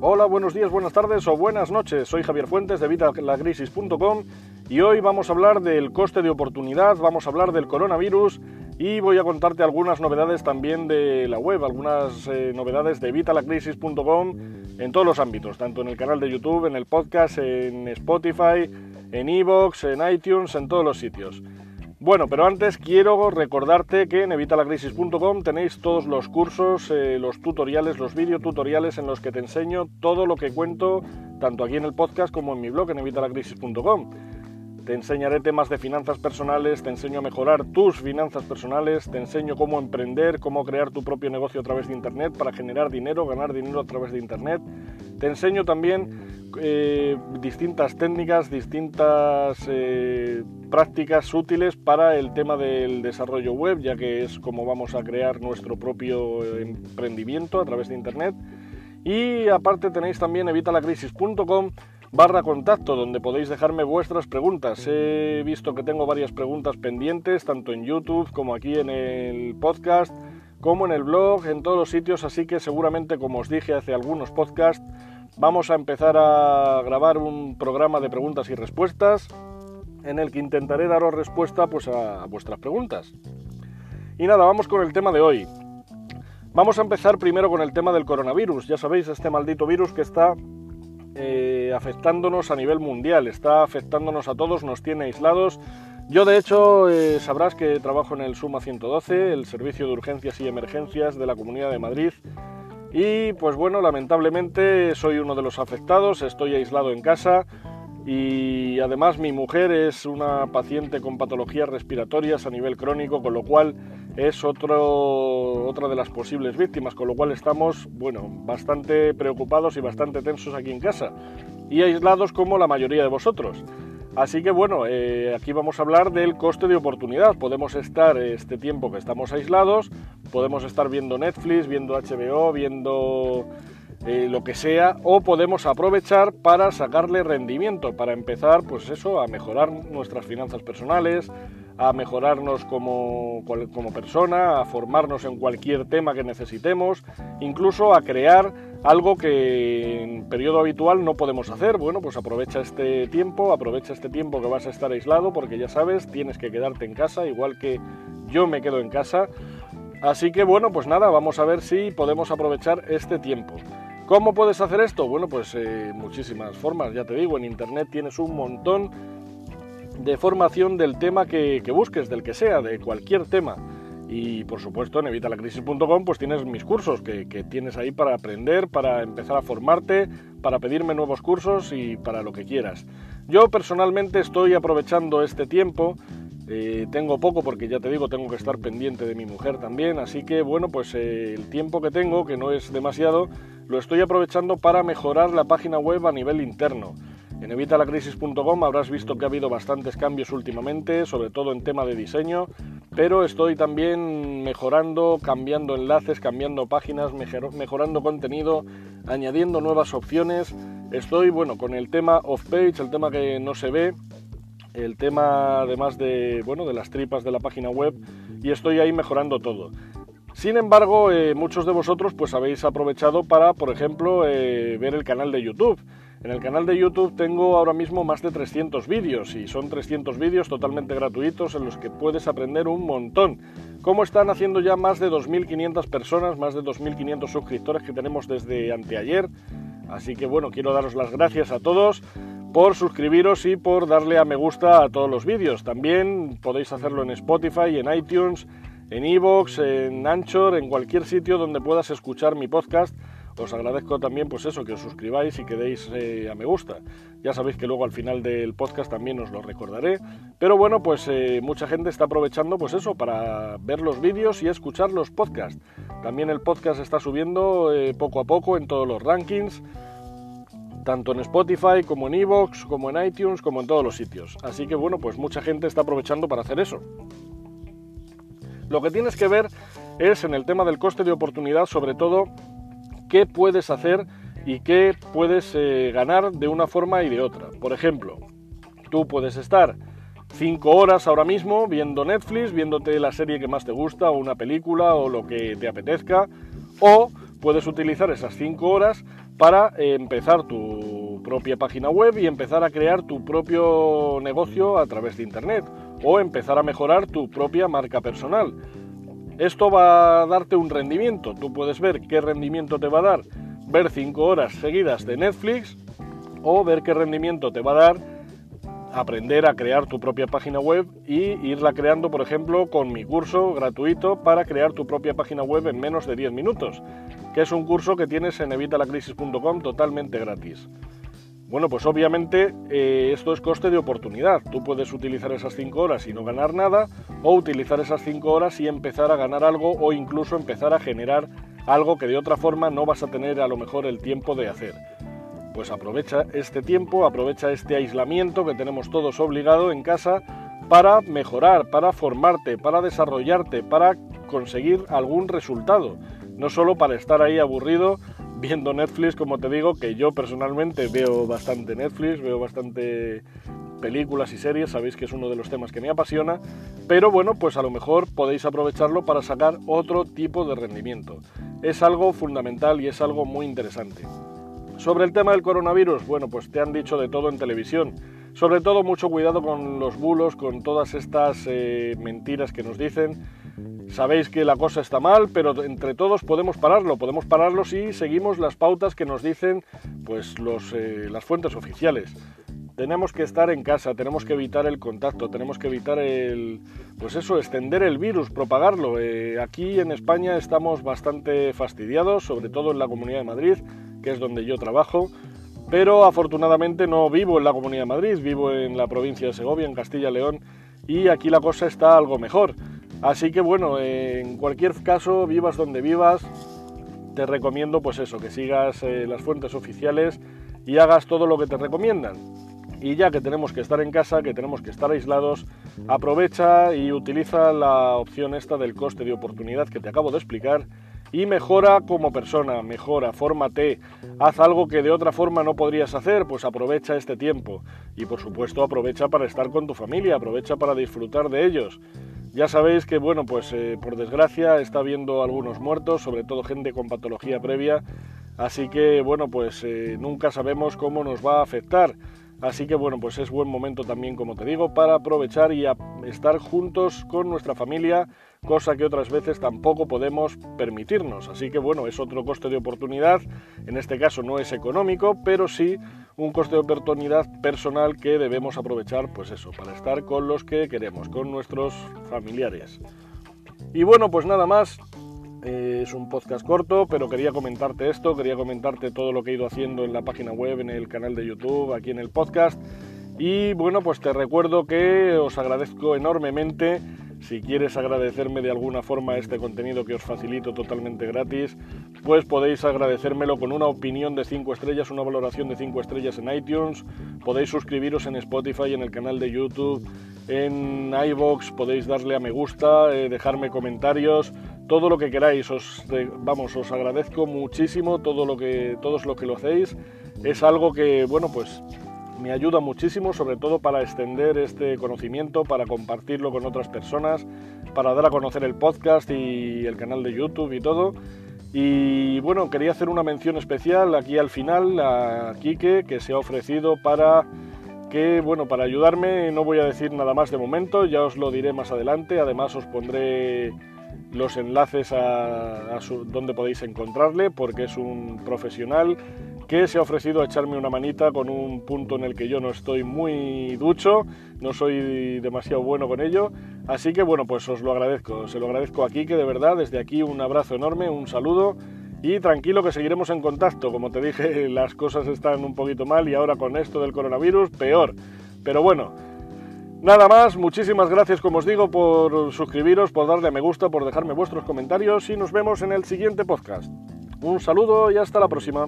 Hola, buenos días, buenas tardes o buenas noches. Soy Javier Fuentes de Vitalacrisis.com y hoy vamos a hablar del coste de oportunidad, vamos a hablar del coronavirus y voy a contarte algunas novedades también de la web, algunas eh, novedades de Vitalacrisis.com en todos los ámbitos, tanto en el canal de YouTube, en el podcast, en Spotify, en Evox, en iTunes, en todos los sitios. Bueno, pero antes quiero recordarte que en evitalacrisis.com tenéis todos los cursos, eh, los tutoriales, los videotutoriales en los que te enseño todo lo que cuento, tanto aquí en el podcast como en mi blog en evitalacrisis.com. Te enseñaré temas de finanzas personales, te enseño a mejorar tus finanzas personales, te enseño cómo emprender, cómo crear tu propio negocio a través de Internet para generar dinero, ganar dinero a través de Internet. Te enseño también eh, distintas técnicas, distintas eh, prácticas útiles para el tema del desarrollo web, ya que es como vamos a crear nuestro propio emprendimiento a través de Internet. Y aparte tenéis también evitalacrisis.com barra contacto donde podéis dejarme vuestras preguntas. He visto que tengo varias preguntas pendientes, tanto en YouTube como aquí en el podcast, como en el blog, en todos los sitios, así que seguramente, como os dije hace algunos podcasts, vamos a empezar a grabar un programa de preguntas y respuestas en el que intentaré daros respuesta pues, a vuestras preguntas. Y nada, vamos con el tema de hoy. Vamos a empezar primero con el tema del coronavirus. Ya sabéis, este maldito virus que está eh, afectándonos a nivel mundial, está afectándonos a todos, nos tiene aislados. Yo de hecho eh, sabrás que trabajo en el Suma 112, el Servicio de Urgencias y Emergencias de la Comunidad de Madrid. Y pues bueno, lamentablemente soy uno de los afectados, estoy aislado en casa y además mi mujer es una paciente con patologías respiratorias a nivel crónico, con lo cual es otro, otra de las posibles víctimas, con lo cual estamos bueno, bastante preocupados y bastante tensos aquí en casa y aislados como la mayoría de vosotros. Así que bueno, eh, aquí vamos a hablar del coste de oportunidad. Podemos estar este tiempo que estamos aislados, podemos estar viendo Netflix, viendo HBO, viendo eh, lo que sea, o podemos aprovechar para sacarle rendimiento, para empezar, pues eso, a mejorar nuestras finanzas personales, a mejorarnos como, como persona, a formarnos en cualquier tema que necesitemos, incluso a crear algo que en periodo habitual no podemos hacer. Bueno, pues aprovecha este tiempo, aprovecha este tiempo que vas a estar aislado, porque ya sabes, tienes que quedarte en casa, igual que yo me quedo en casa. Así que bueno, pues nada, vamos a ver si podemos aprovechar este tiempo. ¿Cómo puedes hacer esto? Bueno, pues eh, muchísimas formas, ya te digo, en Internet tienes un montón de formación del tema que, busques, del que sea, de cualquier tema. Y por supuesto en evitalacrisis.com pues tienes mis cursos que, tienes ahí para aprender, para empezar a formarte, para pedirme nuevos cursos y para lo que quieras. Yo personalmente estoy aprovechando este tiempo eh, tengo poco porque ya te digo, tengo que estar pendiente de mi mujer también, así que bueno, pues eh, el tiempo que tengo, que no es demasiado, lo estoy aprovechando para mejorar la página web a nivel interno. En evitalacrisis.com habrás visto que ha habido bastantes cambios últimamente, sobre todo en tema de diseño, pero estoy también mejorando, cambiando enlaces, cambiando páginas, mejorando contenido, añadiendo nuevas opciones. Estoy, bueno, con el tema off-page, el tema que no se ve, el tema además de, bueno, de las tripas de la página web y estoy ahí mejorando todo. Sin embargo, eh, muchos de vosotros pues habéis aprovechado para, por ejemplo, eh, ver el canal de YouTube. En el canal de YouTube tengo ahora mismo más de 300 vídeos y son 300 vídeos totalmente gratuitos en los que puedes aprender un montón. Como están haciendo ya más de 2.500 personas, más de 2.500 suscriptores que tenemos desde anteayer. Así que bueno, quiero daros las gracias a todos por suscribiros y por darle a me gusta a todos los vídeos. También podéis hacerlo en Spotify, en iTunes, en Evox, en Anchor, en cualquier sitio donde puedas escuchar mi podcast. Os agradezco también pues eso, que os suscribáis y que deis eh, a me gusta. Ya sabéis que luego al final del podcast también os lo recordaré. Pero bueno, pues eh, mucha gente está aprovechando pues eso para ver los vídeos y escuchar los podcasts. También el podcast está subiendo eh, poco a poco en todos los rankings tanto en Spotify como en Evox, como en iTunes, como en todos los sitios. Así que bueno, pues mucha gente está aprovechando para hacer eso. Lo que tienes que ver es en el tema del coste de oportunidad, sobre todo, qué puedes hacer y qué puedes eh, ganar de una forma y de otra. Por ejemplo, tú puedes estar 5 horas ahora mismo viendo Netflix, viéndote la serie que más te gusta, o una película, o lo que te apetezca, o puedes utilizar esas 5 horas para empezar tu propia página web y empezar a crear tu propio negocio a través de Internet o empezar a mejorar tu propia marca personal. Esto va a darte un rendimiento. Tú puedes ver qué rendimiento te va a dar ver 5 horas seguidas de Netflix o ver qué rendimiento te va a dar aprender a crear tu propia página web y irla creando, por ejemplo, con mi curso gratuito para crear tu propia página web en menos de 10 minutos, que es un curso que tienes en evitalacrisis.com totalmente gratis. Bueno, pues obviamente eh, esto es coste de oportunidad. Tú puedes utilizar esas 5 horas y no ganar nada, o utilizar esas 5 horas y empezar a ganar algo, o incluso empezar a generar algo que de otra forma no vas a tener a lo mejor el tiempo de hacer. Pues aprovecha este tiempo, aprovecha este aislamiento que tenemos todos obligado en casa para mejorar, para formarte, para desarrollarte, para conseguir algún resultado. No solo para estar ahí aburrido viendo Netflix, como te digo, que yo personalmente veo bastante Netflix, veo bastante películas y series, sabéis que es uno de los temas que me apasiona, pero bueno, pues a lo mejor podéis aprovecharlo para sacar otro tipo de rendimiento. Es algo fundamental y es algo muy interesante. Sobre el tema del coronavirus, bueno, pues te han dicho de todo en televisión. Sobre todo mucho cuidado con los bulos, con todas estas eh, mentiras que nos dicen Sabéis que la cosa está mal, pero entre todos podemos pararlo, podemos pararlo si seguimos las pautas que nos dicen pues, los, eh, las fuentes oficiales. Tenemos que estar en casa, tenemos que evitar el contacto, tenemos que evitar el, pues eso, extender el virus, propagarlo. Eh, aquí en España estamos bastante fastidiados, sobre todo en la Comunidad de Madrid, que es donde yo trabajo, pero afortunadamente no vivo en la Comunidad de Madrid, vivo en la provincia de Segovia, en Castilla-León, y aquí la cosa está algo mejor. Así que bueno, en cualquier caso, vivas donde vivas, te recomiendo pues eso, que sigas eh, las fuentes oficiales y hagas todo lo que te recomiendan. Y ya que tenemos que estar en casa, que tenemos que estar aislados, aprovecha y utiliza la opción esta del coste de oportunidad que te acabo de explicar y mejora como persona, mejora, fórmate, haz algo que de otra forma no podrías hacer, pues aprovecha este tiempo y por supuesto aprovecha para estar con tu familia, aprovecha para disfrutar de ellos. Ya sabéis que, bueno, pues eh, por desgracia está habiendo algunos muertos, sobre todo gente con patología previa, así que, bueno, pues eh, nunca sabemos cómo nos va a afectar. Así que bueno, pues es buen momento también, como te digo, para aprovechar y estar juntos con nuestra familia, cosa que otras veces tampoco podemos permitirnos. Así que bueno, es otro coste de oportunidad, en este caso no es económico, pero sí un coste de oportunidad personal que debemos aprovechar, pues eso, para estar con los que queremos, con nuestros familiares. Y bueno, pues nada más, es un podcast corto, pero quería comentarte esto, quería comentarte todo lo que he ido haciendo en la página web, en el canal de YouTube, aquí en el podcast. Y bueno, pues te recuerdo que os agradezco enormemente. Si quieres agradecerme de alguna forma este contenido que os facilito totalmente gratis, pues podéis agradecérmelo con una opinión de 5 estrellas, una valoración de 5 estrellas en iTunes. Podéis suscribiros en Spotify, en el canal de YouTube, en iBox, podéis darle a me gusta, eh, dejarme comentarios todo lo que queráis. Os, vamos, os agradezco muchísimo todo lo que, todos lo que lo hacéis. Es algo que, bueno, pues me ayuda muchísimo, sobre todo para extender este conocimiento, para compartirlo con otras personas, para dar a conocer el podcast y el canal de YouTube y todo. Y bueno, quería hacer una mención especial aquí al final a Quique, que se ha ofrecido para que, bueno, para ayudarme, no voy a decir nada más de momento, ya os lo diré más adelante. Además, os pondré los enlaces a, donde podéis encontrarle, porque es un profesional que se ha ofrecido a echarme una manita con un punto en el que yo no estoy muy ducho, no soy demasiado bueno con ello, así que bueno, pues os lo agradezco, se lo agradezco aquí, que de verdad, desde aquí un abrazo enorme, un saludo y tranquilo que seguiremos en contacto, como te dije, las cosas están un poquito mal y ahora con esto del coronavirus peor, pero bueno, Nada más, muchísimas gracias como os digo por suscribiros, por darle a me gusta, por dejarme vuestros comentarios y nos vemos en el siguiente podcast. Un saludo y hasta la próxima.